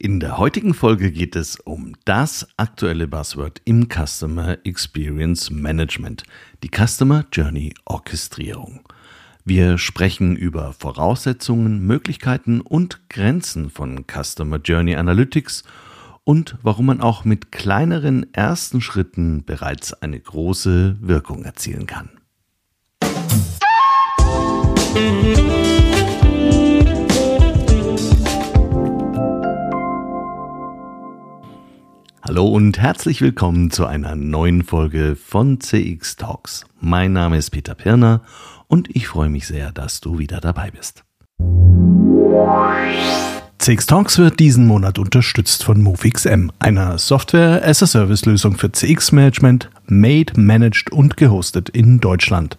In der heutigen Folge geht es um das aktuelle Buzzword im Customer Experience Management, die Customer Journey Orchestrierung. Wir sprechen über Voraussetzungen, Möglichkeiten und Grenzen von Customer Journey Analytics und warum man auch mit kleineren ersten Schritten bereits eine große Wirkung erzielen kann. Musik Hallo und herzlich willkommen zu einer neuen Folge von CX Talks. Mein Name ist Peter Pirner und ich freue mich sehr, dass du wieder dabei bist. CX Talks wird diesen Monat unterstützt von MoveXM, einer Software-as-a-Service-Lösung für CX-Management, made, managed und gehostet in Deutschland.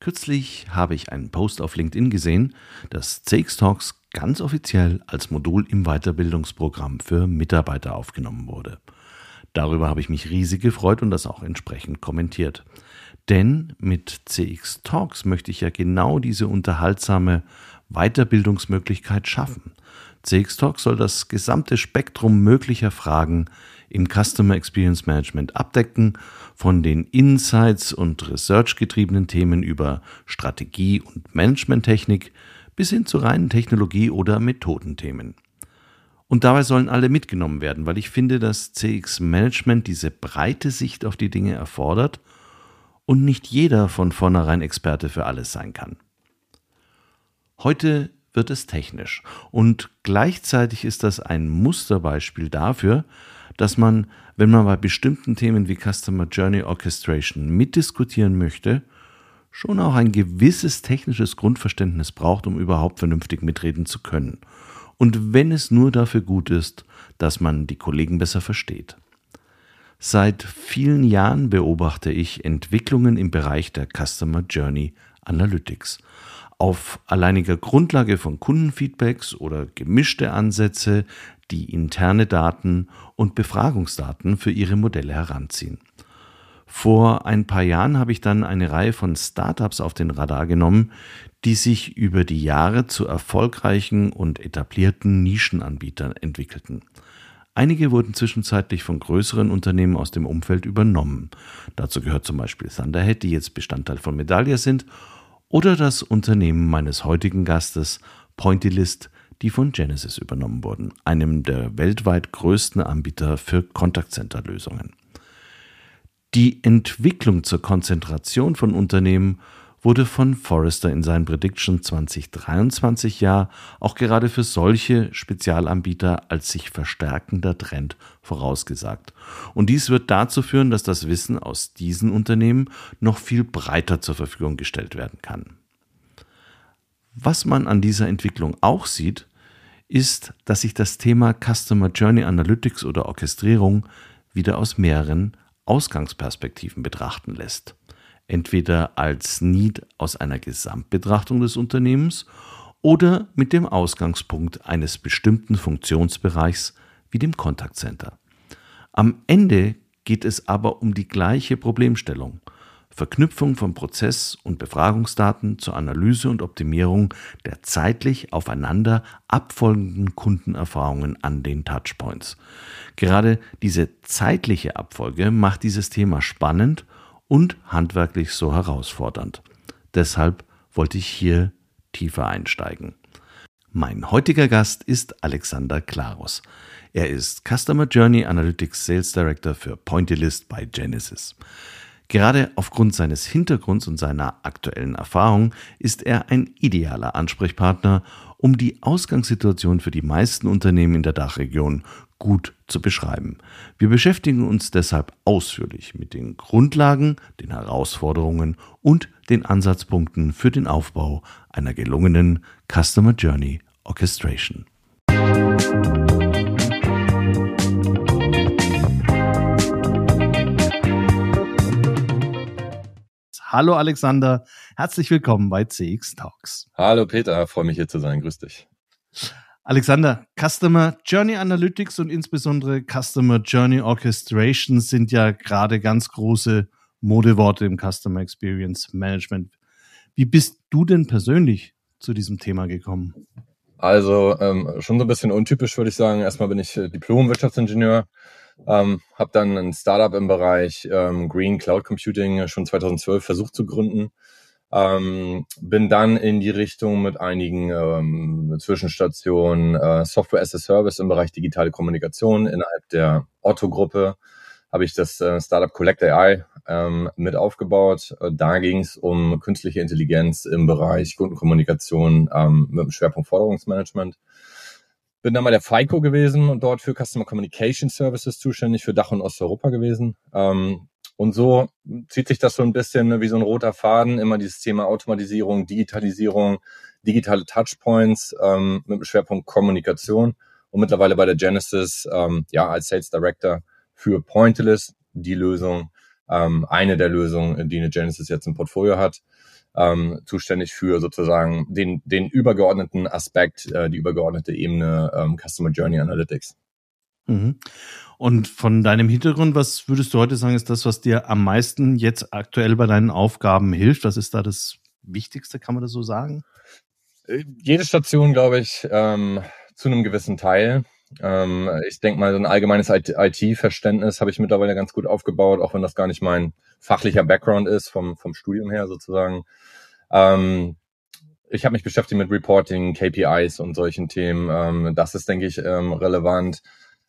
Kürzlich habe ich einen Post auf LinkedIn gesehen, dass CX Talks ganz offiziell als Modul im Weiterbildungsprogramm für Mitarbeiter aufgenommen wurde. Darüber habe ich mich riesig gefreut und das auch entsprechend kommentiert. Denn mit CX Talks möchte ich ja genau diese unterhaltsame Weiterbildungsmöglichkeit schaffen. CX Talks soll das gesamte Spektrum möglicher Fragen im Customer Experience Management abdecken, von den Insights und Research getriebenen Themen über Strategie und Managementtechnik bis hin zu reinen Technologie- oder Methodenthemen. Und dabei sollen alle mitgenommen werden, weil ich finde, dass CX Management diese breite Sicht auf die Dinge erfordert und nicht jeder von vornherein Experte für alles sein kann. Heute wird es technisch und gleichzeitig ist das ein Musterbeispiel dafür, dass man, wenn man bei bestimmten Themen wie Customer Journey Orchestration mitdiskutieren möchte, schon auch ein gewisses technisches Grundverständnis braucht, um überhaupt vernünftig mitreden zu können. Und wenn es nur dafür gut ist, dass man die Kollegen besser versteht. Seit vielen Jahren beobachte ich Entwicklungen im Bereich der Customer Journey Analytics. Auf alleiniger Grundlage von Kundenfeedbacks oder gemischte Ansätze, die interne Daten und Befragungsdaten für ihre Modelle heranziehen. Vor ein paar Jahren habe ich dann eine Reihe von Startups auf den Radar genommen, die sich über die Jahre zu erfolgreichen und etablierten Nischenanbietern entwickelten. Einige wurden zwischenzeitlich von größeren Unternehmen aus dem Umfeld übernommen. Dazu gehört zum Beispiel Thunderhead, die jetzt Bestandteil von Medallia sind, oder das Unternehmen meines heutigen Gastes Pointylist, die von Genesis übernommen wurden, einem der weltweit größten Anbieter für Kontaktcenter-Lösungen. Die Entwicklung zur Konzentration von Unternehmen wurde von Forrester in seinem Prediction 2023 Jahr auch gerade für solche Spezialanbieter als sich verstärkender Trend vorausgesagt. Und dies wird dazu führen, dass das Wissen aus diesen Unternehmen noch viel breiter zur Verfügung gestellt werden kann. Was man an dieser Entwicklung auch sieht, ist, dass sich das Thema Customer Journey Analytics oder Orchestrierung wieder aus mehreren Ausgangsperspektiven betrachten lässt. Entweder als Need aus einer Gesamtbetrachtung des Unternehmens oder mit dem Ausgangspunkt eines bestimmten Funktionsbereichs wie dem Contact Center. Am Ende geht es aber um die gleiche Problemstellung – Verknüpfung von Prozess- und Befragungsdaten zur Analyse und Optimierung der zeitlich aufeinander abfolgenden Kundenerfahrungen an den Touchpoints. Gerade diese zeitliche Abfolge macht dieses Thema spannend und handwerklich so herausfordernd. Deshalb wollte ich hier tiefer einsteigen. Mein heutiger Gast ist Alexander Klaros. Er ist Customer Journey Analytics Sales Director für Pointylist bei Genesis. Gerade aufgrund seines Hintergrunds und seiner aktuellen Erfahrung ist er ein idealer Ansprechpartner, um die Ausgangssituation für die meisten Unternehmen in der Dachregion gut zu beschreiben. Wir beschäftigen uns deshalb ausführlich mit den Grundlagen, den Herausforderungen und den Ansatzpunkten für den Aufbau einer gelungenen Customer Journey Orchestration. Hallo Alexander, herzlich willkommen bei CX Talks. Hallo Peter, freue mich hier zu sein. Grüß dich. Alexander, Customer Journey Analytics und insbesondere Customer Journey Orchestration sind ja gerade ganz große Modeworte im Customer Experience Management. Wie bist du denn persönlich zu diesem Thema gekommen? Also ähm, schon so ein bisschen untypisch, würde ich sagen. Erstmal bin ich äh, Diplom-Wirtschaftsingenieur, ähm, habe dann ein Startup im Bereich ähm, Green Cloud Computing schon 2012 versucht zu gründen. Ähm, bin dann in die Richtung mit einigen ähm, Zwischenstationen äh, Software as a Service im Bereich digitale Kommunikation innerhalb der Otto-Gruppe habe ich das äh, Startup Collect AI ähm, mit aufgebaut. Äh, da ging es um künstliche Intelligenz im Bereich Kundenkommunikation ähm, mit dem Schwerpunkt Forderungsmanagement. Bin dann mal der FICO gewesen und dort für Customer Communication Services zuständig für Dach und Osteuropa gewesen. Ähm, und so zieht sich das so ein bisschen wie so ein roter Faden, immer dieses Thema Automatisierung, Digitalisierung, digitale Touchpoints ähm, mit dem Schwerpunkt Kommunikation. Und mittlerweile bei der Genesis ähm, ja als Sales Director für Pointless die Lösung, ähm, eine der Lösungen, die eine Genesis jetzt im Portfolio hat ähm, zuständig für sozusagen den, den übergeordneten Aspekt, äh, die übergeordnete Ebene ähm, Customer Journey Analytics. Mhm. Und von deinem Hintergrund, was würdest du heute sagen, ist das, was dir am meisten jetzt aktuell bei deinen Aufgaben hilft? Was ist da das Wichtigste, kann man das so sagen? Äh, jede Station, glaube ich, ähm, zu einem gewissen Teil. Ähm, ich denke mal, so ein allgemeines IT-Verständnis habe ich mittlerweile ganz gut aufgebaut, auch wenn das gar nicht mein fachlicher Background ist, vom, vom Studium her sozusagen. Ähm, ich habe mich beschäftigt mit Reporting, KPIs und solchen Themen. Ähm, das ist, denke ich, ähm, relevant.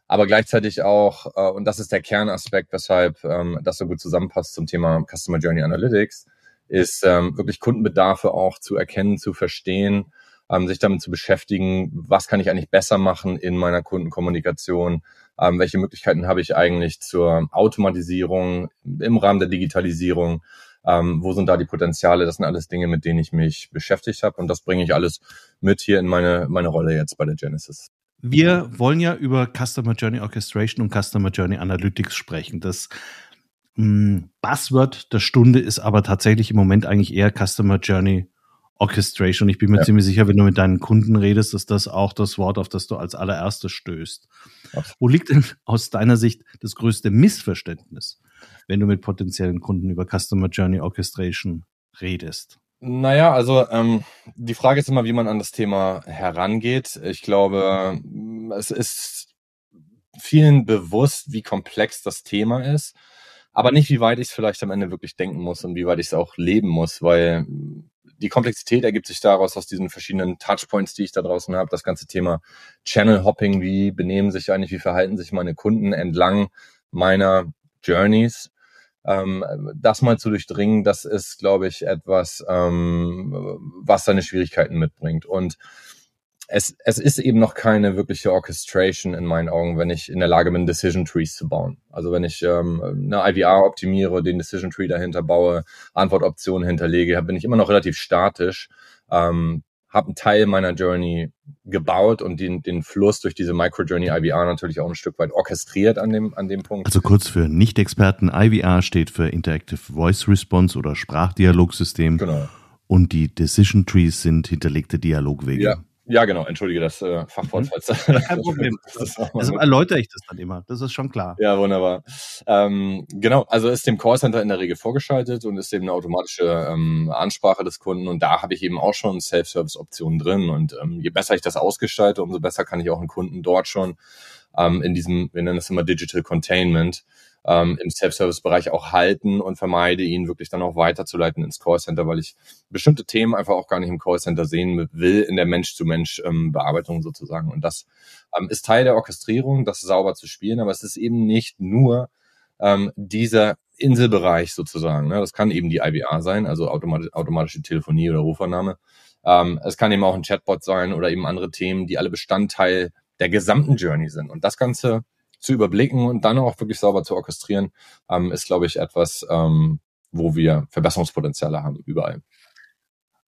Aber gleichzeitig auch, äh, und das ist der Kernaspekt, weshalb ähm, das so gut zusammenpasst zum Thema Customer Journey Analytics, ist ähm, wirklich Kundenbedarfe auch zu erkennen, zu verstehen ähm, sich damit zu beschäftigen, was kann ich eigentlich besser machen in meiner Kundenkommunikation, ähm, welche Möglichkeiten habe ich eigentlich zur Automatisierung im Rahmen der Digitalisierung, ähm, wo sind da die Potenziale, das sind alles Dinge, mit denen ich mich beschäftigt habe und das bringe ich alles mit hier in meine, meine Rolle jetzt bei der Genesis. Wir wollen ja über Customer Journey Orchestration und Customer Journey Analytics sprechen. Das mh, hm, Buzzword der Stunde ist aber tatsächlich im Moment eigentlich eher Customer Journey Orchestration. Ich bin mir ja. ziemlich sicher, wenn du mit deinen Kunden redest, dass das auch das Wort, auf das du als allererstes stößt. Ach. Wo liegt denn aus deiner Sicht das größte Missverständnis, wenn du mit potenziellen Kunden über Customer Journey Orchestration redest? Naja, also ähm, die Frage ist immer, wie man an das Thema herangeht. Ich glaube, es ist vielen bewusst, wie komplex das Thema ist, aber nicht, wie weit ich es vielleicht am Ende wirklich denken muss und wie weit ich es auch leben muss, weil die Komplexität ergibt sich daraus aus diesen verschiedenen Touchpoints, die ich da draußen habe. Das ganze Thema Channel Hopping, wie benehmen sich eigentlich, wie verhalten sich meine Kunden entlang meiner Journeys. Ähm, das mal zu durchdringen, das ist, glaube ich, etwas, ähm, was seine Schwierigkeiten mitbringt. Und es, es ist eben noch keine wirkliche Orchestration in meinen Augen, wenn ich in der Lage bin, Decision Trees zu bauen. Also wenn ich ähm, eine IVR optimiere, den Decision Tree dahinter baue, Antwortoptionen hinterlege, bin ich immer noch relativ statisch, ähm, habe einen Teil meiner Journey gebaut und den, den Fluss durch diese Micro-Journey IVR natürlich auch ein Stück weit orchestriert an dem, an dem Punkt. Also kurz für Nicht-Experten, IVR steht für Interactive Voice Response oder Sprachdialogsystem. Genau. Und die Decision Trees sind hinterlegte Dialogwege. Ja, ja, genau, entschuldige das äh, Fachwort. Mhm. Falls, Kein Problem. Das, das erläutere ich das dann immer, das ist schon klar. Ja, wunderbar. Ähm, genau, also ist dem Callcenter in der Regel vorgeschaltet und ist eben eine automatische ähm, Ansprache des Kunden und da habe ich eben auch schon Self-Service-Optionen drin und ähm, je besser ich das ausgestalte, umso besser kann ich auch einen Kunden dort schon ähm, in diesem, wir nennen das immer Digital Containment, ähm, im Self-Service-Bereich auch halten und vermeide ihn wirklich dann auch weiterzuleiten ins Callcenter, weil ich bestimmte Themen einfach auch gar nicht im Callcenter sehen will, in der Mensch-zu-Mensch-Bearbeitung ähm, sozusagen. Und das ähm, ist Teil der Orchestrierung, das sauber zu spielen, aber es ist eben nicht nur ähm, dieser Inselbereich sozusagen. Ne? Das kann eben die IVR sein, also automatisch, automatische Telefonie oder Rufannahme. Ähm, es kann eben auch ein Chatbot sein oder eben andere Themen, die alle Bestandteil der gesamten Journey sind. Und das Ganze zu überblicken und dann auch wirklich sauber zu orchestrieren, ähm, ist, glaube ich, etwas, ähm, wo wir Verbesserungspotenziale haben, überall.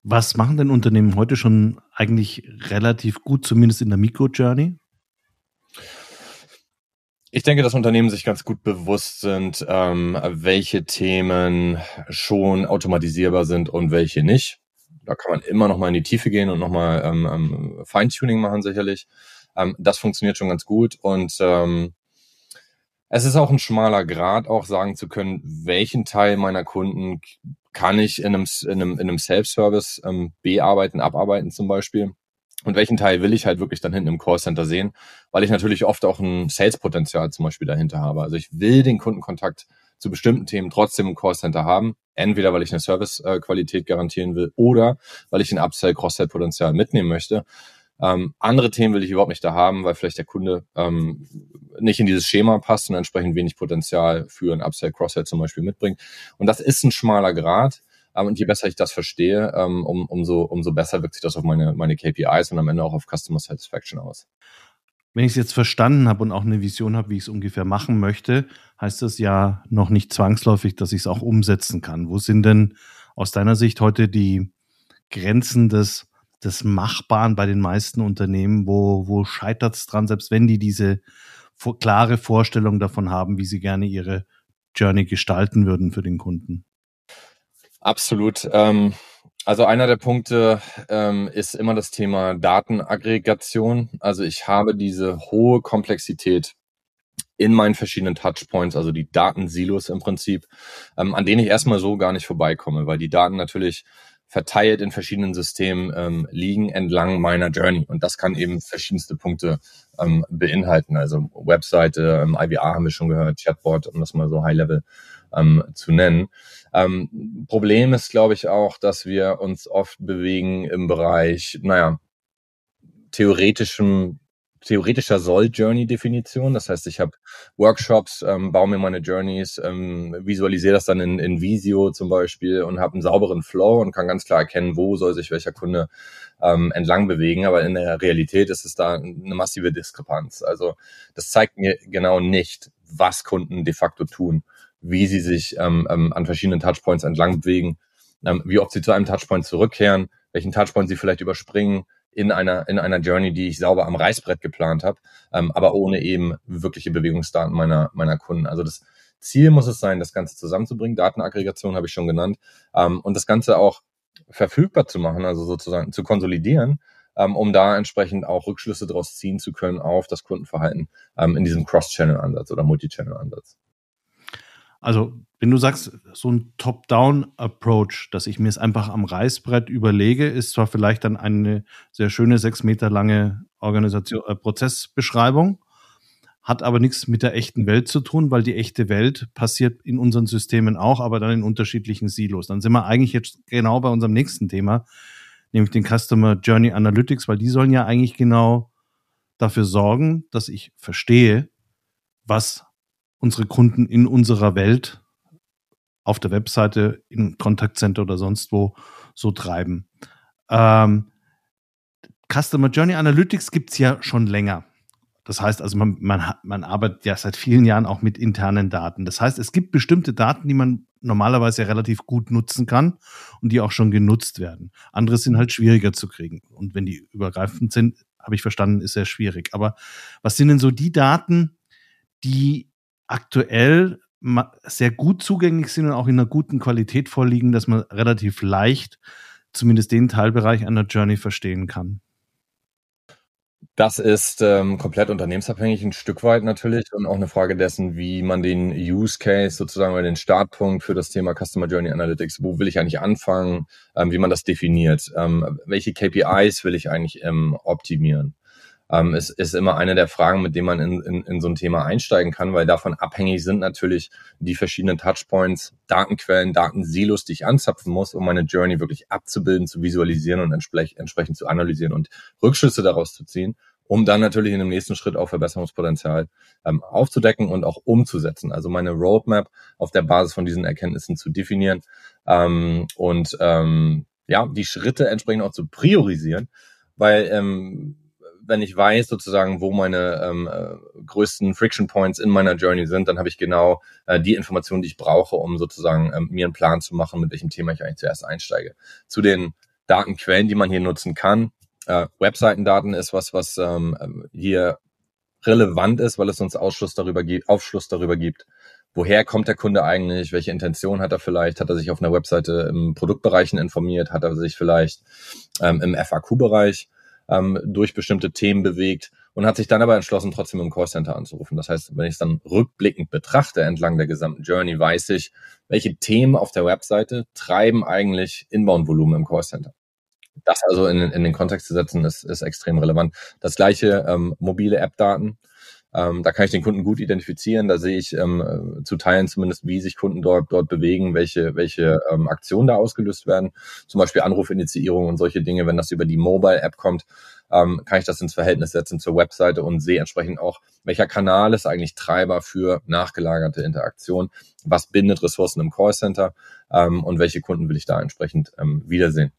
Was machen denn Unternehmen heute schon eigentlich relativ gut, zumindest in der Mikro-Journey? Ich denke, dass Unternehmen sich ganz gut bewusst sind, ähm, welche Themen schon automatisierbar sind und welche nicht. Da kann man immer noch mal in die Tiefe gehen und noch mal ähm, ähm, Feintuning machen sicherlich. Ähm, das funktioniert schon ganz gut und ähm, es ist auch ein schmaler Grad, auch sagen zu können, welchen Teil meiner Kunden kann ich in einem, in einem, in einem Self-Service ähm, bearbeiten, abarbeiten zum Beispiel. Und welchen Teil will ich halt wirklich dann hinten im Callcenter sehen, weil ich natürlich oft auch ein Sales-Potenzial zum Beispiel dahinter habe. Also ich will den Kundenkontakt zu bestimmten Themen trotzdem im Callcenter haben. Entweder weil ich eine Service-Qualität garantieren will oder weil ich ein Upsell, Cross-Sell-Potenzial mitnehmen möchte. Ähm, andere Themen will ich überhaupt nicht da haben, weil vielleicht der Kunde ähm, nicht in dieses Schema passt und entsprechend wenig Potenzial für ein Upsell, Cross-Sell zum Beispiel mitbringt. Und das ist ein schmaler Grad. Ähm, und je besser ich das verstehe, ähm, um, umso, umso besser wirkt sich das auf meine, meine KPIs und am Ende auch auf Customer Satisfaction aus. Wenn ich es jetzt verstanden habe und auch eine Vision habe, wie ich es ungefähr machen möchte, heißt das ja noch nicht zwangsläufig, dass ich es auch umsetzen kann. Wo sind denn aus deiner Sicht heute die Grenzen des des Machbaren bei den meisten Unternehmen? Wo, wo scheitert es dran, selbst wenn die diese vor, klare Vorstellung davon haben, wie sie gerne ihre Journey gestalten würden für den Kunden? Absolut. Ähm, also einer der Punkte ähm, ist immer das Thema Datenaggregation. Also ich habe diese hohe Komplexität in meinen verschiedenen Touchpoints, also die Datensilos im Prinzip, ähm, an denen ich erstmal so gar nicht vorbeikomme, weil die Daten natürlich verteilt in verschiedenen Systemen ähm, liegen entlang meiner Journey. Und das kann eben verschiedenste Punkte ähm, beinhalten. Also Webseite, ähm, IVR haben wir schon gehört, Chatbot, um das mal so High-Level ähm, zu nennen. Ähm, Problem ist, glaube ich, auch, dass wir uns oft bewegen im Bereich, naja, theoretischem theoretischer Soll-Journey-Definition. Das heißt, ich habe Workshops, ähm, baue mir meine Journeys, ähm, visualisiere das dann in, in Visio zum Beispiel und habe einen sauberen Flow und kann ganz klar erkennen, wo soll sich welcher Kunde ähm, entlang bewegen. Aber in der Realität ist es da eine massive Diskrepanz. Also das zeigt mir genau nicht, was Kunden de facto tun, wie sie sich ähm, ähm, an verschiedenen Touchpoints entlang bewegen, ähm, wie oft sie zu einem Touchpoint zurückkehren, welchen Touchpoint sie vielleicht überspringen, in einer, in einer Journey, die ich sauber am Reißbrett geplant habe, ähm, aber ohne eben wirkliche Bewegungsdaten meiner, meiner Kunden. Also das Ziel muss es sein, das Ganze zusammenzubringen. Datenaggregation habe ich schon genannt. Ähm, und das Ganze auch verfügbar zu machen, also sozusagen zu konsolidieren, ähm, um da entsprechend auch Rückschlüsse daraus ziehen zu können auf das Kundenverhalten ähm, in diesem Cross-Channel-Ansatz oder Multi-Channel-Ansatz. Also, wenn du sagst, so ein Top-Down-Approach, dass ich mir es einfach am Reißbrett überlege, ist zwar vielleicht dann eine sehr schöne sechs Meter lange Organisation, äh, Prozessbeschreibung, hat aber nichts mit der echten Welt zu tun, weil die echte Welt passiert in unseren Systemen auch, aber dann in unterschiedlichen Silos. Dann sind wir eigentlich jetzt genau bei unserem nächsten Thema, nämlich den Customer Journey Analytics, weil die sollen ja eigentlich genau dafür sorgen, dass ich verstehe, was unsere Kunden in unserer Welt auf der Webseite, im Kontaktcenter oder sonst wo so treiben. Ähm, Customer Journey Analytics gibt's ja schon länger. Das heißt also, man, man, man arbeitet ja seit vielen Jahren auch mit internen Daten. Das heißt, es gibt bestimmte Daten, die man normalerweise relativ gut nutzen kann und die auch schon genutzt werden. Andere sind halt schwieriger zu kriegen. Und wenn die übergreifend sind, habe ich verstanden, ist sehr schwierig. Aber was sind denn so die Daten, die aktuell sehr gut zugänglich sind und auch in einer guten Qualität vorliegen, dass man relativ leicht zumindest den Teilbereich einer Journey verstehen kann. Das ist ähm, komplett unternehmensabhängig, ein Stück weit natürlich und auch eine Frage dessen, wie man den Use Case sozusagen oder den Startpunkt für das Thema Customer Journey Analytics, wo will ich eigentlich anfangen, ähm, wie man das definiert, ähm, welche KPIs will ich eigentlich ähm, optimieren. Ähm, ist, ist immer eine der Fragen, mit denen man in, in, in so ein Thema einsteigen kann, weil davon abhängig sind natürlich die verschiedenen Touchpoints, Datenquellen, Datensilos, die ich anzapfen muss, um meine Journey wirklich abzubilden, zu visualisieren und entsprech, entsprechend zu analysieren und Rückschlüsse daraus zu ziehen um dann natürlich in dem nächsten Schritt auch Verbesserungspotenzial ähm, aufzudecken und auch umzusetzen. Also meine Roadmap auf der Basis von diesen Erkenntnissen zu definieren ähm, und ähm, ja, die Schritte entsprechend auch zu priorisieren, weil ähm, wenn ich weiß sozusagen, wo meine ähm, äh, größten Friction Points in meiner Journey sind, dann habe ich genau äh, die Informationen, die ich brauche, um sozusagen ähm, mir einen Plan zu machen, mit welchem Thema ich eigentlich zuerst einsteige. Zu den Datenquellen, die man hier nutzen kann, äh, Webseitendaten ist was, was ähm, hier relevant ist, weil es uns Ausschluss darüber gibt, Aufschluss darüber gibt, woher kommt der Kunde eigentlich, welche Intention hat er vielleicht, hat er sich auf einer Webseite im Produktbereichen informiert, hat er sich vielleicht ähm, im FAQ-Bereich ähm, durch bestimmte Themen bewegt und hat sich dann aber entschlossen, trotzdem im Callcenter anzurufen. Das heißt, wenn ich es dann rückblickend betrachte entlang der gesamten Journey, weiß ich, welche Themen auf der Webseite treiben eigentlich Inbound-Volumen im Callcenter das also in, in den Kontext zu setzen, ist, ist extrem relevant. Das gleiche ähm, mobile App-Daten. Ähm, da kann ich den Kunden gut identifizieren. Da sehe ich ähm, zu Teilen zumindest, wie sich Kunden dort, dort bewegen, welche, welche ähm, Aktionen da ausgelöst werden. Zum Beispiel Anrufinitiierung und solche Dinge. Wenn das über die Mobile-App kommt, ähm, kann ich das ins Verhältnis setzen zur Webseite und sehe entsprechend auch, welcher Kanal ist eigentlich Treiber für nachgelagerte Interaktion, was bindet Ressourcen im Callcenter ähm, und welche Kunden will ich da entsprechend ähm, wiedersehen.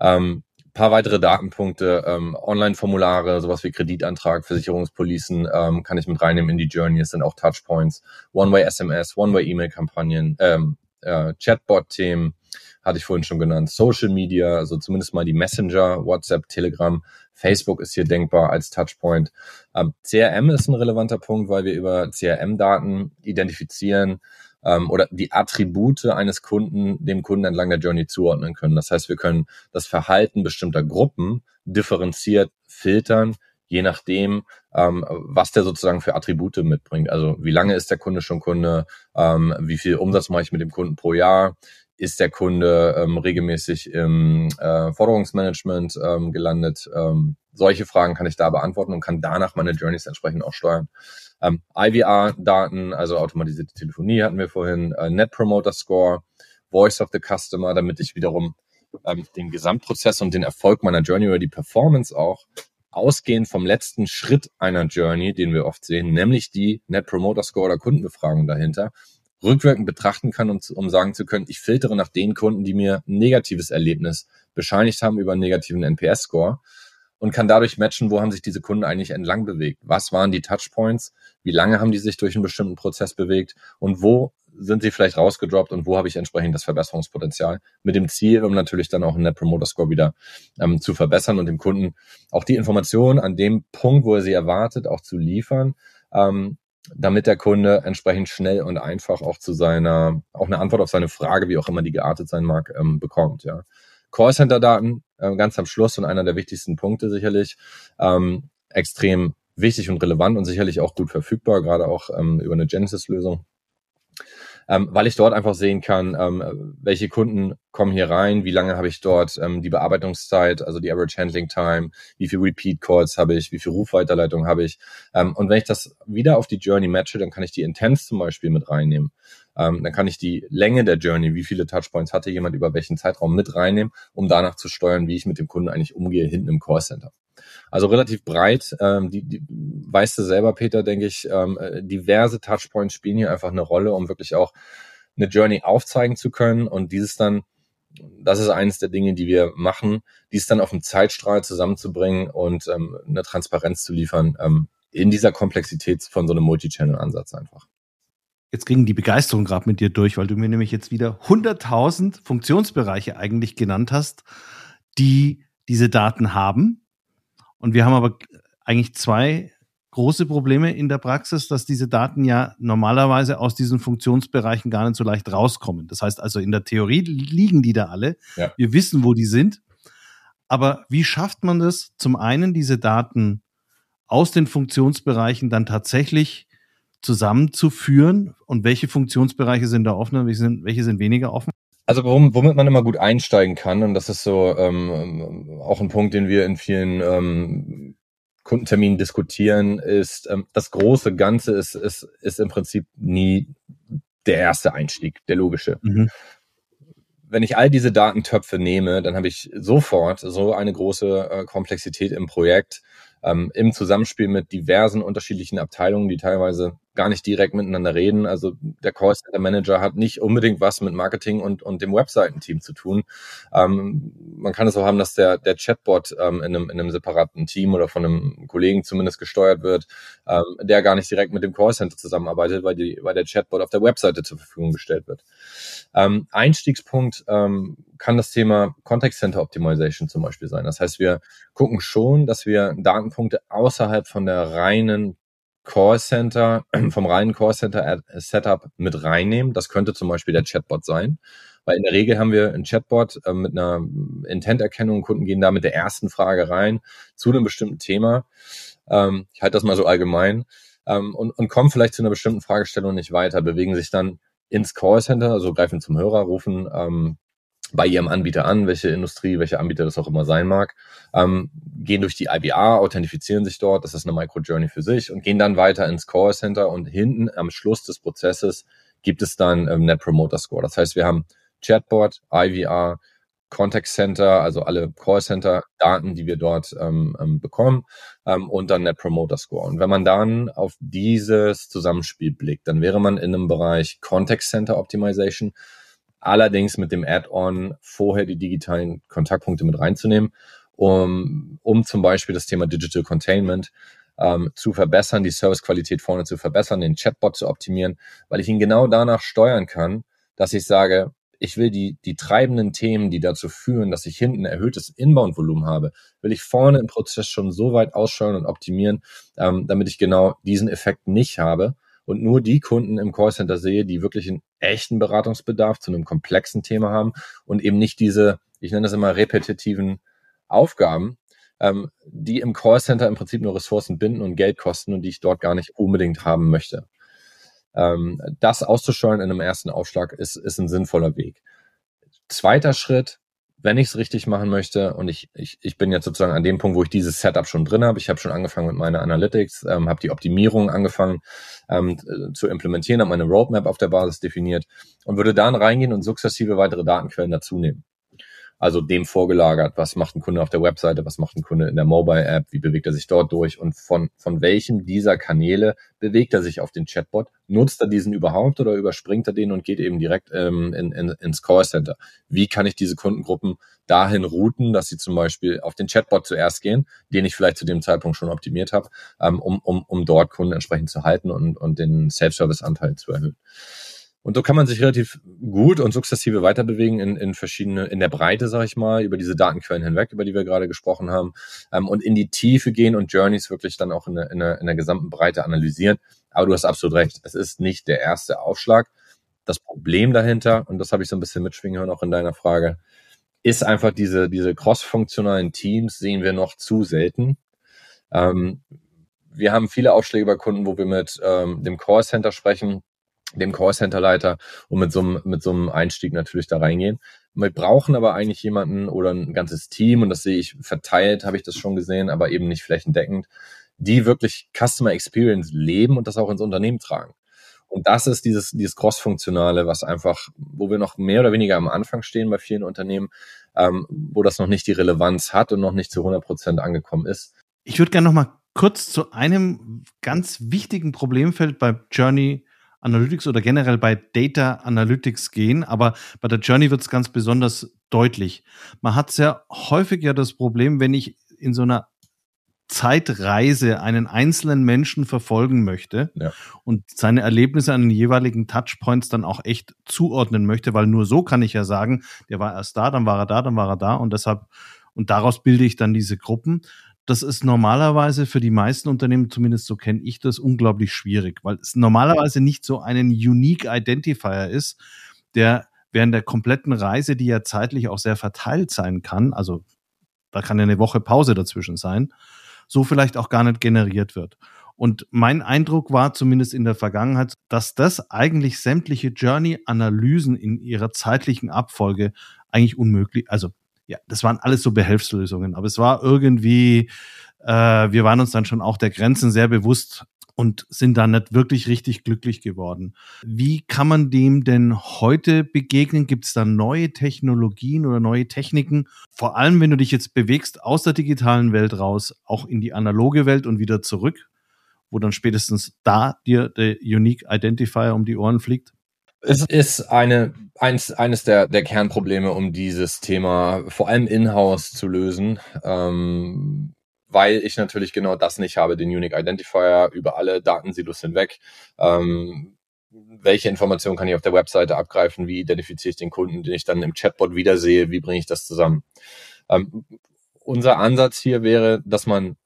Ähm, paar weitere Datenpunkte, ähm, Online-Formulare, sowas wie Kreditantrag, Versicherungspolicen ähm, kann ich mit reinnehmen in die Journey. Es sind auch Touchpoints, One-Way-SMS, One-Way-E-Mail-Kampagnen, ähm, äh, Chatbot-Themen, hatte ich vorhin schon genannt, Social Media, also zumindest mal die Messenger, WhatsApp, Telegram, Facebook ist hier denkbar als Touchpoint. Ähm, CRM ist ein relevanter Punkt, weil wir über CRM-Daten identifizieren, ähm, oder die Attribute eines Kunden dem Kunden entlang der Journey zuordnen können. Das heißt, wir können das Verhalten bestimmter Gruppen differenziert filtern, je nachdem, ähm, was der sozusagen für Attribute mitbringt. Also wie lange ist der Kunde schon Kunde, ähm, wie viel Umsatz mache ich mit dem Kunden pro Jahr, ist der Kunde ähm, regelmäßig im äh, Forderungsmanagement ähm, gelandet. Ähm, solche Fragen kann ich da beantworten und kann danach meine Journeys entsprechend auch steuern. Ähm, IVR-Daten, also automatisierte Telefonie hatten wir vorhin, äh, Net Promoter Score, Voice of the Customer, damit ich wiederum ähm, den Gesamtprozess und den Erfolg meiner Journey oder die Performance auch ausgehend vom letzten Schritt einer Journey, den wir oft sehen, nämlich die Net Promoter Score oder Kundenbefragung dahinter, rückwirkend betrachten kann, um, um sagen zu können, ich filtere nach den Kunden, die mir ein negatives Erlebnis bescheinigt haben über einen negativen NPS-Score und kann dadurch matchen, wo haben sich diese Kunden eigentlich entlang bewegt. Was waren die Touchpoints? Wie lange haben die sich durch einen bestimmten Prozess bewegt? Und wo sind sie vielleicht rausgedroppt und wo habe ich entsprechend das Verbesserungspotenzial mit dem Ziel, um natürlich dann auch einen Net Promoter Score wieder ähm, zu verbessern und dem Kunden auch die Informationen an dem Punkt, wo er sie erwartet, auch zu liefern, ähm, damit der Kunde entsprechend schnell und einfach auch zu seiner, auch eine Antwort auf seine Frage, wie auch immer die geartet sein mag, ähm, bekommt. Ja. Callcenter-Daten äh, ganz am Schluss und einer der wichtigsten Punkte sicherlich. Ähm, extrem wichtig und relevant und sicherlich auch gut verfügbar, gerade auch ähm, über eine Genesis-Lösung ähm, weil ich dort einfach sehen kann, ähm, welche Kunden kommen hier rein, wie lange habe ich dort ähm, die Bearbeitungszeit, also die Average Handling Time, wie viel Repeat Calls habe ich, wie viel Rufweiterleitung habe ich. Ähm, und wenn ich das wieder auf die Journey matche, dann kann ich die Intents zum Beispiel mit reinnehmen. Ähm, dann kann ich die Länge der Journey, wie viele Touchpoints hatte jemand über welchen Zeitraum mit reinnehmen, um danach zu steuern, wie ich mit dem Kunden eigentlich umgehe hinten im Callcenter. Also relativ breit. Ähm, die, die weißt du selber, Peter, denke ich, ähm, äh, diverse Touchpoints spielen hier einfach eine Rolle, um wirklich auch eine Journey aufzeigen zu können und dieses dann, das ist eines der Dinge, die wir machen, dies dann auf dem Zeitstrahl zusammenzubringen und ähm, eine Transparenz zu liefern ähm, in dieser Komplexität von so einem Multi-Channel-Ansatz einfach. Jetzt ging die Begeisterung gerade mit dir durch, weil du mir nämlich jetzt wieder 100.000 Funktionsbereiche eigentlich genannt hast, die diese Daten haben und wir haben aber eigentlich zwei große Probleme in der Praxis, dass diese Daten ja normalerweise aus diesen Funktionsbereichen gar nicht so leicht rauskommen. Das heißt also, in der Theorie liegen die da alle. Ja. Wir wissen, wo die sind. Aber wie schafft man das, zum einen diese Daten aus den Funktionsbereichen dann tatsächlich zusammenzuführen und welche Funktionsbereiche sind da offen und welche sind, welche sind weniger offen? Also womit man immer gut einsteigen kann, und das ist so ähm, auch ein Punkt, den wir in vielen ähm, Kundentermin diskutieren, ist ähm, das große Ganze ist, ist, ist im Prinzip nie der erste Einstieg, der logische. Mhm. Wenn ich all diese Datentöpfe nehme, dann habe ich sofort so eine große äh, Komplexität im Projekt, ähm, im Zusammenspiel mit diversen unterschiedlichen Abteilungen, die teilweise gar nicht direkt miteinander reden. Also der Call Center Manager hat nicht unbedingt was mit Marketing und, und dem Webseitenteam zu tun. Ähm, man kann es auch haben, dass der, der Chatbot ähm, in, einem, in einem separaten Team oder von einem Kollegen zumindest gesteuert wird, ähm, der gar nicht direkt mit dem Call Center zusammenarbeitet, weil, die, weil der Chatbot auf der Webseite zur Verfügung gestellt wird. Ähm, Einstiegspunkt ähm, kann das Thema Contact Center Optimization zum Beispiel sein. Das heißt, wir gucken schon, dass wir Datenpunkte außerhalb von der reinen Callcenter, vom reinen Callcenter Setup mit reinnehmen. Das könnte zum Beispiel der Chatbot sein. Weil in der Regel haben wir einen Chatbot äh, mit einer Intent-Erkennung. Kunden gehen da mit der ersten Frage rein zu einem bestimmten Thema. Ähm, ich halte das mal so allgemein. Ähm, und, und kommen vielleicht zu einer bestimmten Fragestellung nicht weiter, bewegen sich dann ins Callcenter, also greifen zum Hörer, rufen ähm, bei ihrem Anbieter an, welche Industrie, welcher Anbieter das auch immer sein mag, ähm, gehen durch die IBA, authentifizieren sich dort, das ist eine Micro-Journey für sich und gehen dann weiter ins Call Center und hinten am Schluss des Prozesses gibt es dann ähm, Net Promoter Score. Das heißt, wir haben Chatbot, IVR, Contact Center, also alle Call Center Daten, die wir dort ähm, ähm, bekommen ähm, und dann Net Promoter Score. Und wenn man dann auf dieses Zusammenspiel blickt, dann wäre man in einem Bereich Contact Center Optimization allerdings mit dem Add-on vorher die digitalen Kontaktpunkte mit reinzunehmen, um, um zum Beispiel das Thema Digital Containment ähm, zu verbessern, die Servicequalität vorne zu verbessern, den Chatbot zu optimieren, weil ich ihn genau danach steuern kann, dass ich sage, ich will die, die treibenden Themen, die dazu führen, dass ich hinten erhöhtes Inbound-Volumen habe, will ich vorne im Prozess schon so weit aussteuern und optimieren, ähm, damit ich genau diesen Effekt nicht habe und nur die Kunden im Callcenter sehe, die wirklich einen echten Beratungsbedarf zu einem komplexen Thema haben und eben nicht diese, ich nenne das immer repetitiven Aufgaben, ähm, die im Callcenter im Prinzip nur Ressourcen binden und Geld kosten und die ich dort gar nicht unbedingt haben möchte. Ähm, das auszusteuern in einem ersten Aufschlag ist, ist ein sinnvoller Weg. Zweiter Schritt, wenn ich es richtig machen möchte und ich, ich, ich bin jetzt sozusagen an dem Punkt, wo ich dieses Setup schon drin habe. Ich habe schon angefangen mit meiner Analytics, ähm, habe die Optimierung angefangen ähm, zu implementieren, habe meine Roadmap auf der Basis definiert und würde dann reingehen und sukzessive weitere Datenquellen dazu nehmen also dem vorgelagert, was macht ein Kunde auf der Webseite, was macht ein Kunde in der Mobile-App, wie bewegt er sich dort durch und von, von welchem dieser Kanäle bewegt er sich auf den Chatbot, nutzt er diesen überhaupt oder überspringt er den und geht eben direkt ähm, in, in, ins Callcenter? Wie kann ich diese Kundengruppen dahin routen, dass sie zum Beispiel auf den Chatbot zuerst gehen, den ich vielleicht zu dem Zeitpunkt schon optimiert habe, ähm, um, um, um dort Kunden entsprechend zu halten und, und den Self-Service-Anteil zu erhöhen. Und so kann man sich relativ gut und sukzessive weiterbewegen in, in verschiedene, in der Breite, sag ich mal, über diese Datenquellen hinweg, über die wir gerade gesprochen haben, ähm, und in die Tiefe gehen und Journeys wirklich dann auch in der, in, der, in der gesamten Breite analysieren. Aber du hast absolut recht, es ist nicht der erste Aufschlag. Das Problem dahinter, und das habe ich so ein bisschen mitschwingen hören auch in deiner Frage, ist einfach diese, diese cross-funktionalen Teams sehen wir noch zu selten. Ähm, wir haben viele Aufschläge bei Kunden, wo wir mit ähm, dem Callcenter sprechen, dem Callcenter-Leiter und mit so, einem, mit so einem Einstieg natürlich da reingehen. Wir brauchen aber eigentlich jemanden oder ein ganzes Team, und das sehe ich verteilt, habe ich das schon gesehen, aber eben nicht flächendeckend, die wirklich Customer Experience leben und das auch ins Unternehmen tragen. Und das ist dieses, dieses Cross-Funktionale, was einfach, wo wir noch mehr oder weniger am Anfang stehen bei vielen Unternehmen, ähm, wo das noch nicht die Relevanz hat und noch nicht zu 100 Prozent angekommen ist. Ich würde gerne noch mal kurz zu einem ganz wichtigen Problemfeld bei Journey Analytics oder generell bei Data Analytics gehen, aber bei der Journey wird es ganz besonders deutlich. Man hat sehr häufig ja das Problem, wenn ich in so einer Zeitreise einen einzelnen Menschen verfolgen möchte ja. und seine Erlebnisse an den jeweiligen Touchpoints dann auch echt zuordnen möchte, weil nur so kann ich ja sagen, der war erst da, dann war er da, dann war er da und deshalb und daraus bilde ich dann diese Gruppen das ist normalerweise für die meisten Unternehmen, zumindest so kenne ich das, unglaublich schwierig, weil es normalerweise nicht so einen Unique Identifier ist, der während der kompletten Reise, die ja zeitlich auch sehr verteilt sein kann, also da kann ja eine Woche Pause dazwischen sein, so vielleicht auch gar nicht generiert wird. Und mein Eindruck war zumindest in der Vergangenheit, dass das eigentlich sämtliche Journey-Analysen in ihrer zeitlichen Abfolge eigentlich unmöglich, also ja, das waren alles so Behelfslösungen, aber es war irgendwie Äh, wir waren uns dann schon auch der Grenzen sehr bewusst und sind da nicht wirklich richtig glücklich geworden. Wie kann man dem denn heute begegnen? Gibt es da neue Technologien oder neue Techniken? Vor allem, wenn du dich jetzt bewegst aus der digitalen Welt raus, auch in die analoge Welt und wieder zurück, wo dann spätestens da dir der Unique Identifier um die Ohren fliegt? Es ist eine, eins, eines der, der Kernprobleme, um dieses Thema vor allem in-house zu lösen. Ähm, weil ich natürlich genau das nicht habe, den Unique Identifier über alle Datensilos hinweg. Ähm, welche Informationen kann ich auf der Webseite abgreifen? Wie identifiziere ich den Kunden, den ich dann im Chatbot wiedersehe? Wie bringe ich das zusammen? Ähm, unser Ansatz hier wäre, dass man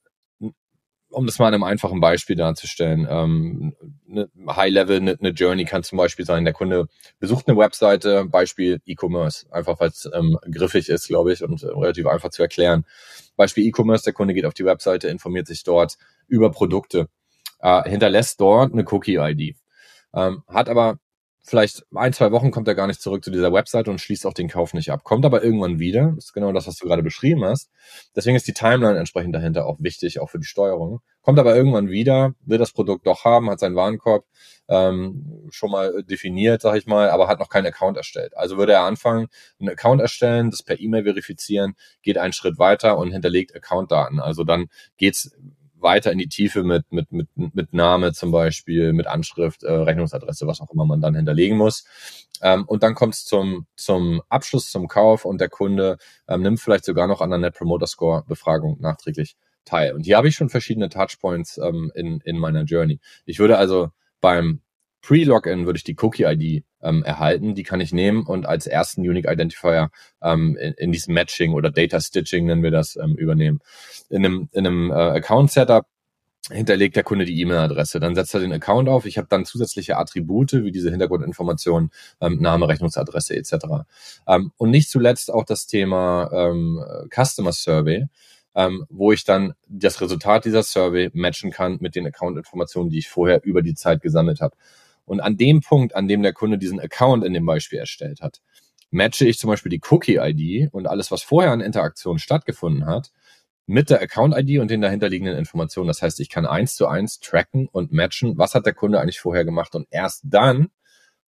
um das mal an einem einfachen Beispiel darzustellen, ähm, eine High-Level, eine, eine, Journey kann zum Beispiel sein, der Kunde besucht eine Webseite, Beispiel E-Commerce, einfach weil es ähm, griffig ist, glaube ich, und äh, relativ einfach zu erklären. Beispiel E-Commerce, der Kunde geht auf die Webseite, informiert sich dort über Produkte, äh, hinterlässt dort eine Cookie-ID, ähm, hat aber vielleicht ein, zwei Wochen kommt er gar nicht zurück zu dieser Website und schließt auch den Kauf nicht ab. Kommt aber irgendwann wieder. Das ist genau das, was du gerade beschrieben hast. Deswegen ist die Timeline entsprechend dahinter auch wichtig, auch für die Steuerung. Kommt aber irgendwann wieder, will das Produkt doch haben, hat seinen Warenkorb ähm, schon mal definiert, sag ich mal, aber hat noch keinen Account erstellt. Also würde er anfangen, einen Account erstellen, das per E-Mail verifizieren, geht einen Schritt weiter und hinterlegt Accountdaten. Also dann geht's weiter in die Tiefe mit, mit, mit, mit Name zum Beispiel, mit Anschrift, äh, Rechnungsadresse, was auch immer man dann hinterlegen muss. Ähm, und dann kommt es zum, zum Abschluss, zum Kauf und der Kunde ähm, nimmt vielleicht sogar noch an der Net Promoter Score Befragung nachträglich teil. Und hier habe ich schon verschiedene Touchpoints ähm, in, in meiner Journey. Ich würde also beim Pre-Login würde ich die Cookie-ID ähm, erhalten. Die kann ich nehmen und als ersten Unique Identifier ähm, in, in diesem Matching oder Data Stitching nennen wir das ähm, übernehmen. In einem, in einem äh, Account-Setup hinterlegt der Kunde die E-Mail-Adresse. Dann setzt er den Account auf. Ich habe dann zusätzliche Attribute wie diese Hintergrundinformationen, ähm, Name, Rechnungsadresse etc. Ähm, und nicht zuletzt auch das Thema ähm, Customer Survey, ähm, wo ich dann das Resultat dieser Survey matchen kann mit den Account-Informationen, die ich vorher über die Zeit gesammelt habe. Und an dem Punkt, an dem der Kunde diesen Account in dem Beispiel erstellt hat, matche ich zum Beispiel die Cookie-ID und alles, was vorher an Interaktion stattgefunden hat, mit der Account-ID und den dahinterliegenden Informationen. Das heißt, ich kann eins zu eins tracken und matchen, was hat der Kunde eigentlich vorher gemacht und erst dann,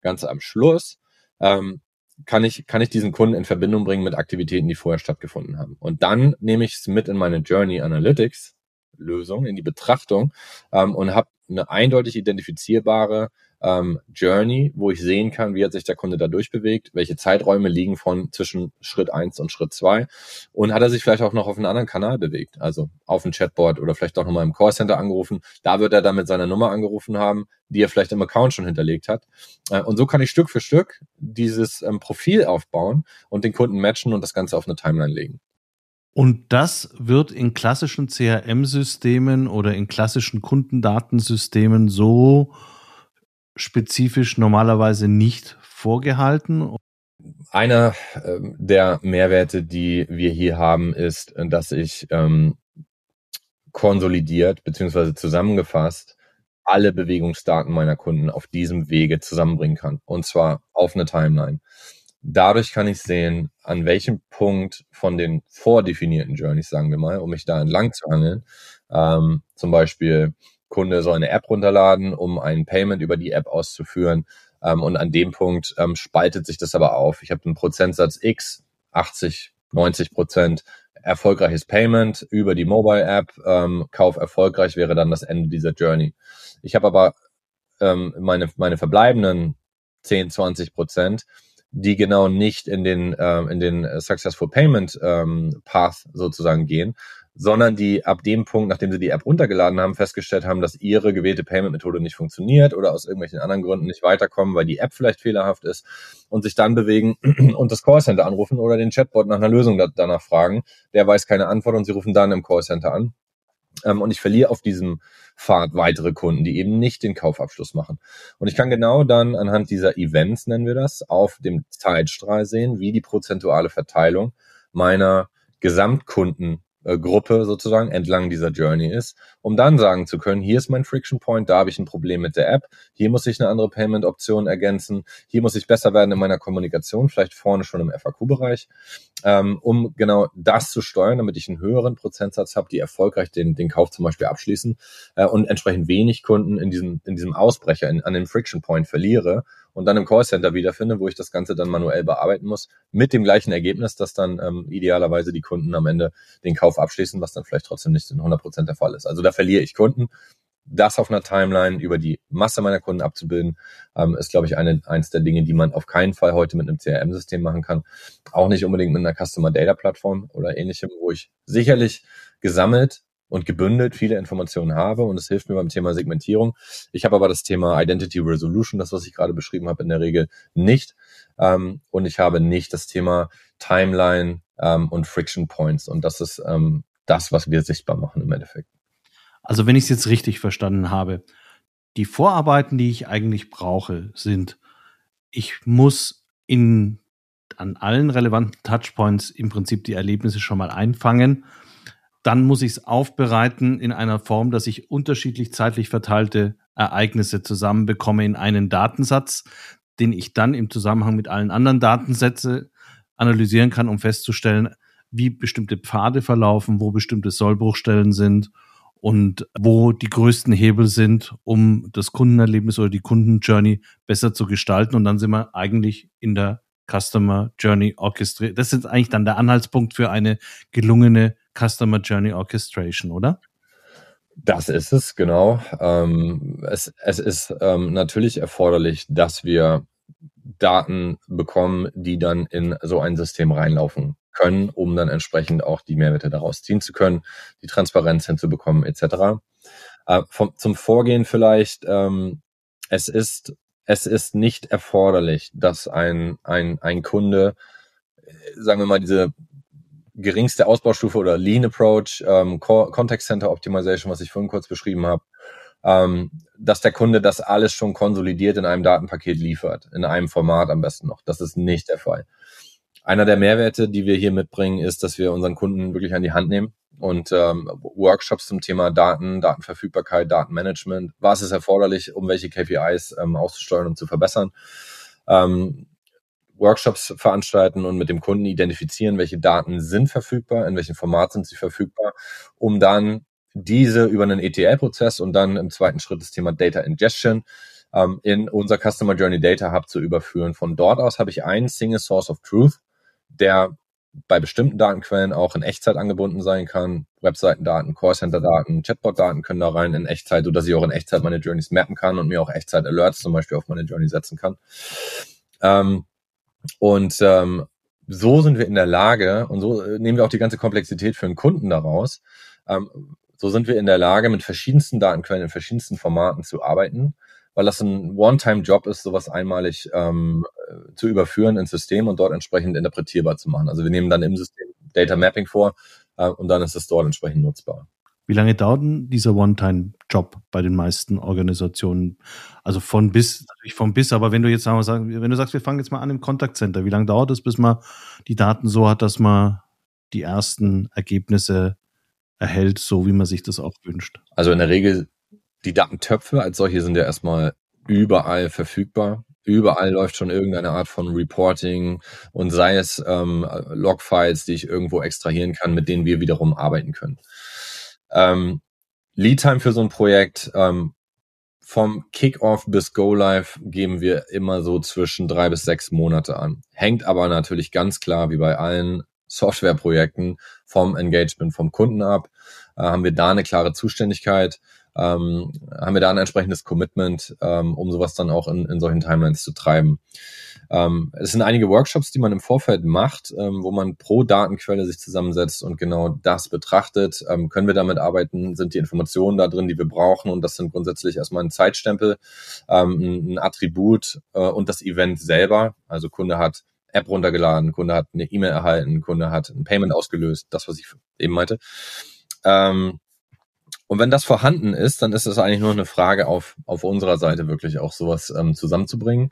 ganz am Schluss, ähm, kann ich, kann ich diesen Kunden in Verbindung bringen mit Aktivitäten, die vorher stattgefunden haben. Und dann nehme ich es mit in meine Journey Analytics Lösung, in die Betrachtung ähm, und habe eine eindeutig identifizierbare ähm, Journey, wo ich sehen kann, wie hat sich der Kunde da durchbewegt, welche Zeiträume liegen von zwischen Schritt eins und Schritt zwei und hat er sich vielleicht auch noch auf einen anderen Kanal bewegt, also auf ein Chatbot oder vielleicht auch nochmal im Callcenter angerufen. Da wird er dann mit seiner Nummer angerufen haben, die er vielleicht im Account schon hinterlegt hat. Äh, und so kann ich Stück für Stück dieses ähm, Profil aufbauen und den Kunden matchen und das Ganze auf eine Timeline legen. Und das wird in klassischen CRM-Systemen oder in klassischen Kundendatensystemen so spezifisch normalerweise nicht vorgehalten? Einer äh, der Mehrwerte, die wir hier haben, ist, dass ich ähm, konsolidiert bzw. zusammengefasst alle Bewegungsdaten meiner Kunden auf diesem Wege zusammenbringen kann. Und zwar auf eine Timeline. Dadurch kann ich sehen, an welchem Punkt von den vordefinierten Journeys, sagen wir mal, um mich da entlang zu hangeln, ähm, zum Beispiel Kunde soll eine App runterladen, um ein Payment über die App auszuführen. Ähm, und an dem Punkt ähm, spaltet sich das aber auf. Ich habe einen Prozentsatz X, 80, 90 Prozent erfolgreiches Payment über die Mobile App. Ähm, Kauf erfolgreich wäre dann das Ende dieser Journey. Ich habe aber ähm, meine, meine verbleibenden 10, 20 Prozent, die genau nicht in den, äh, in den Successful Payment ähm, Path sozusagen gehen, sondern die ab dem Punkt, nachdem sie die App runtergeladen haben, festgestellt haben, dass ihre gewählte Payment-Methode nicht funktioniert oder aus irgendwelchen anderen Gründen nicht weiterkommen, weil die App vielleicht fehlerhaft ist und sich dann bewegen und das Callcenter anrufen oder den Chatbot nach einer Lösung da, danach fragen. Der weiß keine Antwort und sie rufen dann im Callcenter an. Ähm, und ich verliere auf diesem Pfad weitere Kunden, die eben nicht den Kaufabschluss machen. Und ich kann genau dann anhand dieser Events, nennen wir das, auf dem Zeitstrahl sehen, wie die prozentuale Verteilung meiner Gesamtkunden äh, Gruppe sozusagen entlang dieser Journey ist, um dann sagen zu können, hier ist mein Friction Point, da habe ich ein Problem mit der App, hier muss ich eine andere Payment-Option ergänzen, hier muss ich besser werden in meiner Kommunikation, vielleicht vorne schon im FAQ-Bereich. Ähm, um genau das zu steuern, damit ich einen höheren Prozentsatz habe, die erfolgreich den, den Kauf zum Beispiel abschließen äh, und entsprechend wenig Kunden in diesem, in diesem Ausbrecher, in, an dem Friction Point verliere und dann im Callcenter wiederfinde, wo ich das Ganze dann manuell bearbeiten muss, mit dem gleichen Ergebnis, dass dann ähm, idealerweise die Kunden am Ende den Kauf abschließen, was dann vielleicht trotzdem nicht in 100 Prozent der Fall ist. Also da verliere ich Kunden das auf einer Timeline über die Masse meiner Kunden abzubilden, ähm, ist, glaube ich, eine, eins der Dinge, die man auf keinen Fall heute mit einem CRM-System machen kann. Auch nicht unbedingt mit einer Customer Data Plattform oder ähnlichem, wo ich sicherlich gesammelt und gebündelt viele Informationen habe und es hilft mir beim Thema Segmentierung. Ich habe aber das Thema Identity Resolution, das, was ich gerade beschrieben habe, in der Regel nicht. Ähm, und ich habe nicht das Thema Timeline ähm, und Friction Points. Und das ist ähm, das, was wir sichtbar machen im Endeffekt. Also wenn ich es jetzt richtig verstanden habe, die Vorarbeiten, die ich eigentlich brauche, sind, ich muss in, an allen relevanten Touchpoints im Prinzip die Erlebnisse schon mal einfangen. Dann muss ich es aufbereiten in einer Form, dass ich unterschiedlich zeitlich verteilte Ereignisse zusammenbekomme in einen Datensatz, den ich dann im Zusammenhang mit allen anderen Datensätze analysieren kann, um festzustellen, wie bestimmte Pfade verlaufen, wo bestimmte Sollbruchstellen sind und wo die größten Hebel sind, um das Kundenerlebnis oder die Kundenjourney besser zu gestalten. Und dann sind wir eigentlich in der Customer Journey Orchestration. Das ist eigentlich dann der Anhaltspunkt für eine gelungene Customer Journey Orchestration, oder? Das ist es, genau. Ähm, es, es ist ähm, natürlich erforderlich, dass wir Daten bekommen, die dann in so ein System reinlaufen können, um dann entsprechend auch die Mehrwerte daraus ziehen zu können, die Transparenz hinzubekommen etc. Äh, vom, zum Vorgehen vielleicht, ähm, es ist es ist nicht erforderlich, dass ein, ein, ein Kunde, äh, sagen wir mal, diese geringste Ausbaustufe oder Lean Approach, ähm, Contact Center Optimization, was ich vorhin kurz beschrieben habe, ähm, dass der Kunde das alles schon konsolidiert in einem Datenpaket liefert, in einem Format am besten noch. Das ist nicht der Fall. Einer der Mehrwerte, die wir hier mitbringen, ist, dass wir unseren Kunden wirklich an die Hand nehmen und ähm, Workshops zum Thema Daten, Datenverfügbarkeit, Datenmanagement. Was ist erforderlich, um welche KPIs ähm, auszusteuern und zu verbessern? Ähm, Workshops veranstalten und mit dem Kunden identifizieren, welche Daten sind verfügbar, in welchem Format sind sie verfügbar, um dann diese über einen ETL-Prozess und dann im zweiten Schritt das Thema Data Ingestion ähm, in unser Customer Journey Data Hub zu überführen. Von dort aus habe ich einen Single Source of Truth, der bei bestimmten Datenquellen auch in Echtzeit angebunden sein kann. Webseitendaten, Callcenter-Daten, Chatbot-Daten können da rein in Echtzeit, sodass ich auch in Echtzeit meine Journeys mappen kann und mir auch Echtzeit-Alerts zum Beispiel auf meine Journey setzen kann. Ähm, und ähm, so sind wir in der Lage, und so äh, nehmen wir auch die ganze Komplexität für einen Kunden daraus, ähm, so sind wir in der Lage, mit verschiedensten Datenquellen in verschiedensten Formaten zu arbeiten weil das ein One-Time-Job ist, sowas einmalig ähm, äh, zu überführen ins System und dort entsprechend interpretierbar zu machen. Also wir nehmen dann im System Data Mapping vor äh, und dann ist es dort entsprechend nutzbar. Wie lange dauert denn dieser One-Time-Job bei den meisten Organisationen? Also von bis, natürlich von bis, aber wenn du jetzt sagen wir, wenn du sagst, wir fangen jetzt mal an im Contact Center, wie lange dauert es, bis man die Daten so hat, dass man die ersten Ergebnisse erhält, so wie man sich das auch wünscht? Also in der Regel die Datentöpfe als solche sind ja erstmal überall verfügbar. Überall läuft schon irgendeine Art von Reporting und sei es ähm, Logfiles, die ich irgendwo extrahieren kann, mit denen wir wiederum arbeiten können. Ähm, Lead Time für so ein Projekt ähm, vom Kickoff bis Go Live geben wir immer so zwischen drei bis sechs Monate an. Hängt aber natürlich ganz klar, wie bei allen Softwareprojekten, vom Engagement vom Kunden ab. Äh, haben wir da eine klare Zuständigkeit ähm, haben wir da ein entsprechendes Commitment, ähm, um sowas dann auch in, in solchen Timelines zu treiben. Ähm, es sind einige Workshops, die man im Vorfeld macht, ähm, wo man pro Datenquelle sich zusammensetzt und genau das betrachtet. Ähm, können wir damit arbeiten? Sind die Informationen da drin, die wir brauchen? Und das sind grundsätzlich erstmal ein Zeitstempel, ähm, ein Attribut äh, und das Event selber. Also Kunde hat App runtergeladen, Kunde hat eine E-Mail erhalten, Kunde hat ein Payment ausgelöst, das, was ich eben meinte. Ähm, Und wenn das vorhanden ist, dann ist es eigentlich nur eine Frage auf, auf unserer Seite wirklich auch sowas ähm, zusammenzubringen,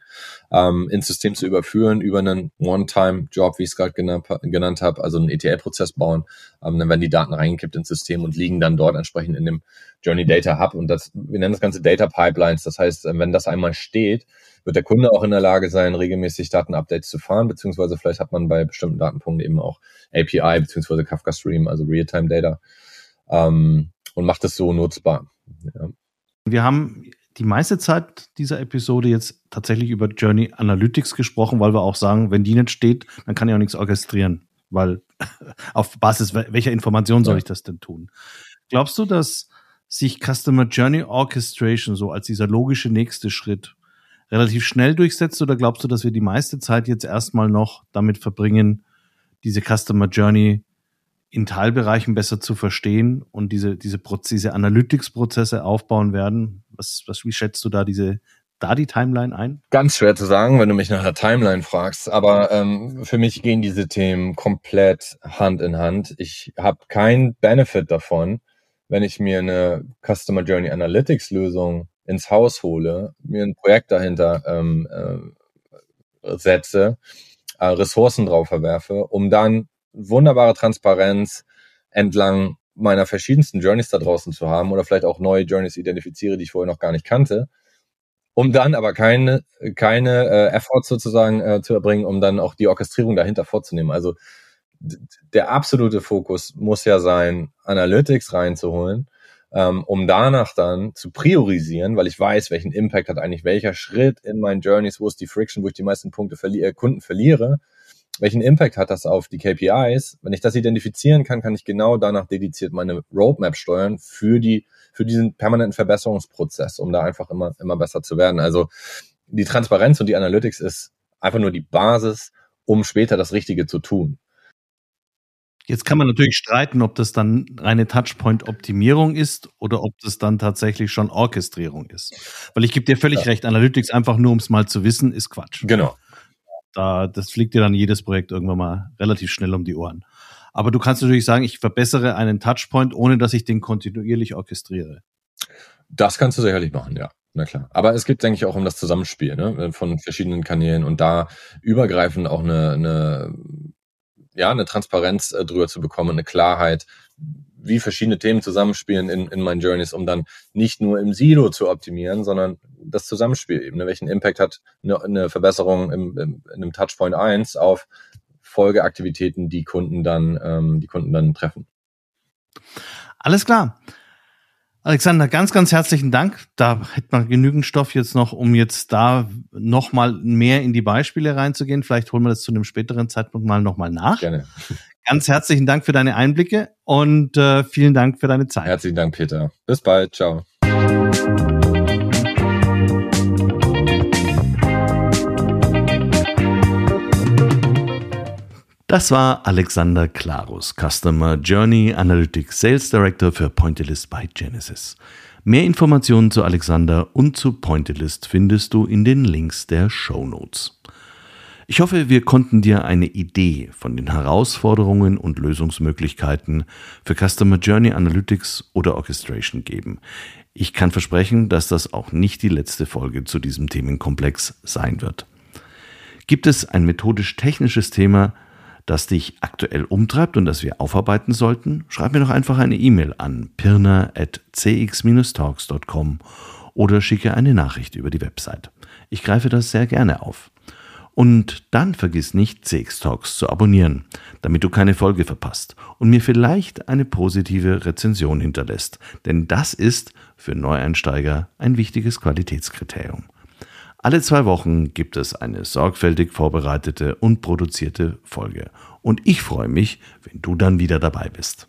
ähm, ins System zu überführen über einen One-Time-Job, wie ich es gerade genannt, genannt habe, also einen ETL-Prozess bauen. Ähm, dann werden die Daten reingekippt ins System und liegen dann dort entsprechend in dem Journey Data Hub. Und das, wir nennen das Ganze Data Pipelines. Das heißt, wenn das einmal steht, wird der Kunde auch in der Lage sein, regelmäßig Datenupdates zu fahren, beziehungsweise vielleicht hat man bei bestimmten Datenpunkten eben auch API beziehungsweise Kafka Stream, also Real-Time Data. Ähm, und macht es so nutzbar. Ja. Wir haben die meiste Zeit dieser Episode jetzt tatsächlich über Journey Analytics gesprochen, weil wir auch sagen, wenn die nicht steht, dann kann ich auch nichts orchestrieren, weil auf Basis welcher Information soll ich das denn tun? Glaubst du, dass sich Customer Journey Orchestration so als dieser logische nächste Schritt relativ schnell durchsetzt oder glaubst du, dass wir die meiste Zeit jetzt erstmal noch damit verbringen, diese Customer Journey in Teilbereichen besser zu verstehen und diese, diese, diese Analytics-Prozesse aufbauen werden. Was, was, wie schätzt du da diese, da die Timeline ein? Ganz schwer zu sagen, wenn du mich nach der Timeline fragst. Aber ähm, für mich gehen diese Themen komplett Hand in Hand. Ich habe keinen Benefit davon, wenn ich mir eine Customer Journey Analytics Lösung ins Haus hole, mir ein Projekt dahinter ähm, äh, setze, äh, Ressourcen drauf verwerfe, um dann wunderbare Transparenz entlang meiner verschiedensten Journeys da draußen zu haben oder vielleicht auch neue Journeys identifiziere, die ich vorher noch gar nicht kannte, um dann aber keine, keine äh, Efforts sozusagen äh, zu erbringen, um dann auch die Orchestrierung dahinter vorzunehmen. Also der absolute Fokus muss ja sein, Analytics reinzuholen, ähm, um danach dann zu priorisieren, weil ich weiß, welchen Impact hat eigentlich welcher Schritt in meinen Journeys, wo ist die Friction, wo ich die meisten Punkte verliere, Kunden verliere welchen Impact hat das auf die KPIs? Wenn ich das identifizieren kann, kann ich genau danach dediziert meine Roadmap steuern für die, für diesen permanenten Verbesserungsprozess, um da einfach immer, immer besser zu werden. Also die Transparenz und die Analytics ist einfach nur die Basis, um später das Richtige zu tun. Jetzt kann man natürlich streiten, ob das dann reine Touchpoint-Optimierung ist oder ob das dann tatsächlich schon Orchestrierung ist. Weil ich gebe dir völlig ja. recht, Analytics einfach nur, um es mal zu wissen, ist Quatsch. Genau da, das fliegt dir dann jedes Projekt irgendwann mal relativ schnell um die Ohren. Aber du kannst natürlich sagen, ich verbessere einen Touchpoint, ohne dass ich den kontinuierlich orchestriere. Das kannst du sicherlich machen, ja. Na klar. Aber es geht, denke ich, auch um das Zusammenspiel ne? von verschiedenen Kanälen und da übergreifend auch eine, eine, ja, eine Transparenz äh, drüber zu bekommen, eine Klarheit, wie verschiedene Themen zusammenspielen in, in meinen Journeys, um dann nicht nur im Silo zu optimieren, sondern das Zusammenspiel eben. Ne? Welchen Impact hat eine, eine Verbesserung im, im, in einem Touchpoint 1 auf Folgeaktivitäten, die Kunden dann, ähm, die Kunden dann treffen. Alles klar. Alexander, ganz, ganz herzlichen Dank. Da hätte man genügend Stoff jetzt noch, um jetzt da nochmal mehr in die Beispiele reinzugehen. Vielleicht holen wir das zu einem späteren Zeitpunkt mal nochmal nach. Gerne. Ganz herzlichen Dank für deine Einblicke und äh, vielen Dank für deine Zeit. Herzlichen Dank, Peter. Bis bald. Ciao. Das war Alexander Klarus, Customer Journey Analytics Sales Director für Pointillist bei Genesis. Mehr Informationen zu Alexander und zu Pointillist findest du in den Links der Show Notes. Ich hoffe, wir konnten dir eine Idee von den Herausforderungen und Lösungsmöglichkeiten für Customer Journey Analytics oder Orchestration geben. Ich kann versprechen, dass das auch nicht die letzte Folge zu diesem Themenkomplex sein wird. Gibt es ein methodisch-technisches Thema, das dich aktuell umtreibt und das wir aufarbeiten sollten? Schreib mir doch einfach eine E-Mail an pirna.cx-talks.com oder schicke eine Nachricht über die Website. Ich greife das sehr gerne auf. Und dann vergiss nicht, CX Talks zu abonnieren, damit du keine Folge verpasst und mir vielleicht eine positive Rezension hinterlässt, denn das ist für Neueinsteiger ein wichtiges Qualitätskriterium. Alle zwei Wochen gibt es eine sorgfältig vorbereitete und produzierte Folge. Und ich freue mich, wenn du dann wieder dabei bist.